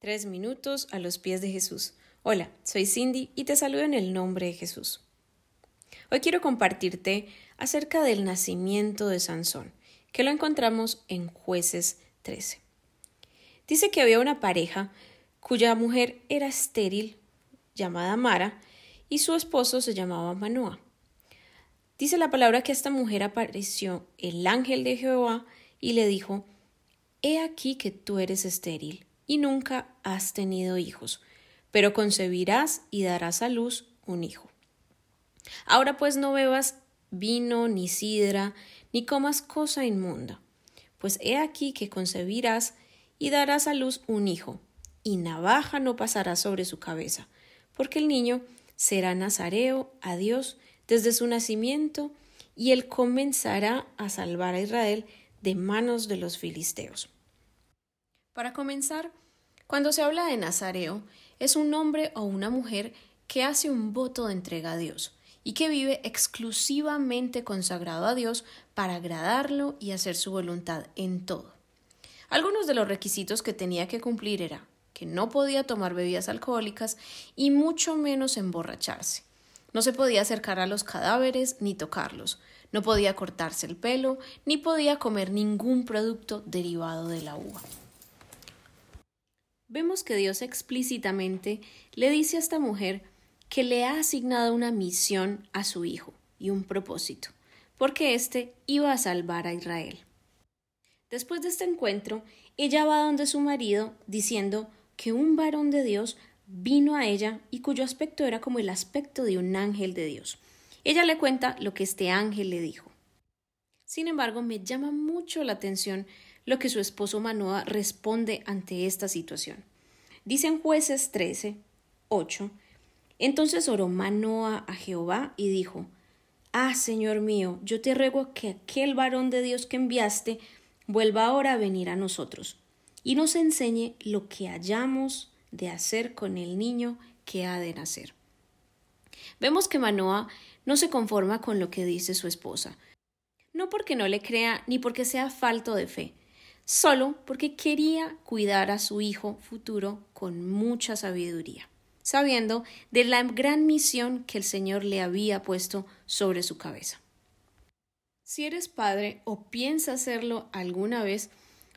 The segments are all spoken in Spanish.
Tres minutos a los pies de Jesús. Hola, soy Cindy y te saludo en el nombre de Jesús. Hoy quiero compartirte acerca del nacimiento de Sansón, que lo encontramos en jueces 13. Dice que había una pareja cuya mujer era estéril, llamada Mara, y su esposo se llamaba Manoah. Dice la palabra que a esta mujer apareció el ángel de Jehová y le dijo, He aquí que tú eres estéril y nunca has tenido hijos, pero concebirás y darás a luz un hijo. Ahora pues no bebas vino ni sidra, ni comas cosa inmunda, pues he aquí que concebirás y darás a luz un hijo, y navaja no pasará sobre su cabeza, porque el niño será nazareo a Dios desde su nacimiento, y él comenzará a salvar a Israel de manos de los filisteos. Para comenzar, cuando se habla de Nazareo, es un hombre o una mujer que hace un voto de entrega a Dios y que vive exclusivamente consagrado a Dios para agradarlo y hacer su voluntad en todo. Algunos de los requisitos que tenía que cumplir era que no podía tomar bebidas alcohólicas y mucho menos emborracharse. No se podía acercar a los cadáveres ni tocarlos, no podía cortarse el pelo, ni podía comer ningún producto derivado de la uva vemos que Dios explícitamente le dice a esta mujer que le ha asignado una misión a su hijo y un propósito, porque éste iba a salvar a Israel. Después de este encuentro, ella va donde su marido diciendo que un varón de Dios vino a ella y cuyo aspecto era como el aspecto de un ángel de Dios. Ella le cuenta lo que este ángel le dijo. Sin embargo, me llama mucho la atención lo que su esposo Manoa responde ante esta situación. Dicen jueces 13, 8. Entonces oró Manoa a Jehová y dijo, Ah, Señor mío, yo te ruego que aquel varón de Dios que enviaste vuelva ahora a venir a nosotros y nos enseñe lo que hayamos de hacer con el niño que ha de nacer. Vemos que Manoa no se conforma con lo que dice su esposa, no porque no le crea ni porque sea falto de fe, solo porque quería cuidar a su hijo futuro con mucha sabiduría, sabiendo de la gran misión que el Señor le había puesto sobre su cabeza. Si eres padre o piensas hacerlo alguna vez,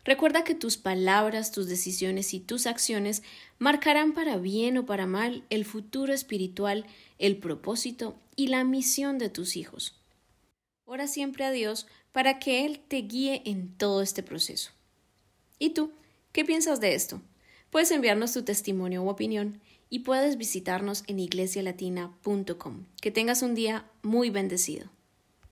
recuerda que tus palabras, tus decisiones y tus acciones marcarán para bien o para mal el futuro espiritual, el propósito y la misión de tus hijos. Ora siempre a Dios para que Él te guíe en todo este proceso. ¿Y tú? ¿Qué piensas de esto? Puedes enviarnos tu testimonio u opinión y puedes visitarnos en iglesialatina.com. Que tengas un día muy bendecido.